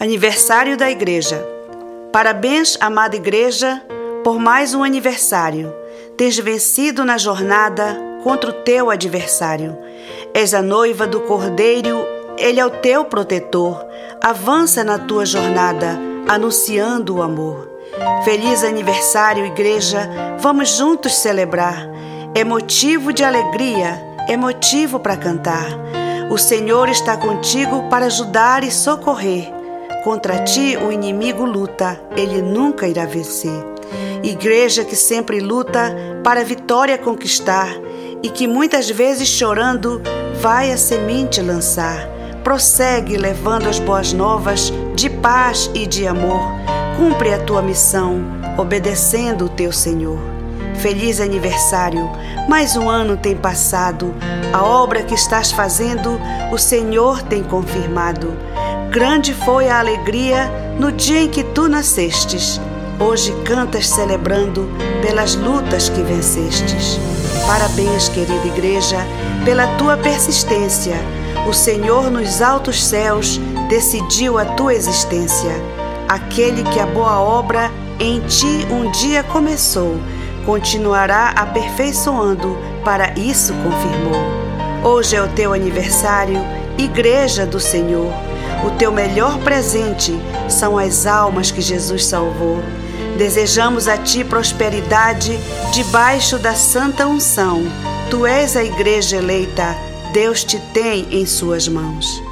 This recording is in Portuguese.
Aniversário da Igreja. Parabéns, amada Igreja, por mais um aniversário. Tens vencido na jornada contra o teu adversário. És a noiva do Cordeiro, ele é o teu protetor. Avança na tua jornada, anunciando o amor. Feliz aniversário, Igreja, vamos juntos celebrar. É motivo de alegria, é motivo para cantar. O Senhor está contigo para ajudar e socorrer. Contra ti o inimigo luta, ele nunca irá vencer. Igreja que sempre luta para a vitória conquistar e que muitas vezes chorando vai a semente lançar. Prossegue levando as boas novas de paz e de amor. Cumpre a tua missão, obedecendo o teu Senhor. Feliz aniversário! Mais um ano tem passado. A obra que estás fazendo, o Senhor tem confirmado. Grande foi a alegria no dia em que tu nascestes. Hoje cantas celebrando pelas lutas que vencestes. Parabéns, querida igreja, pela tua persistência. O Senhor nos altos céus decidiu a tua existência. Aquele que a boa obra em ti um dia começou, continuará aperfeiçoando, para isso confirmou. Hoje é o teu aniversário, Igreja do Senhor. O teu melhor presente são as almas que Jesus salvou. Desejamos a ti prosperidade debaixo da santa unção. Tu és a igreja eleita, Deus te tem em suas mãos.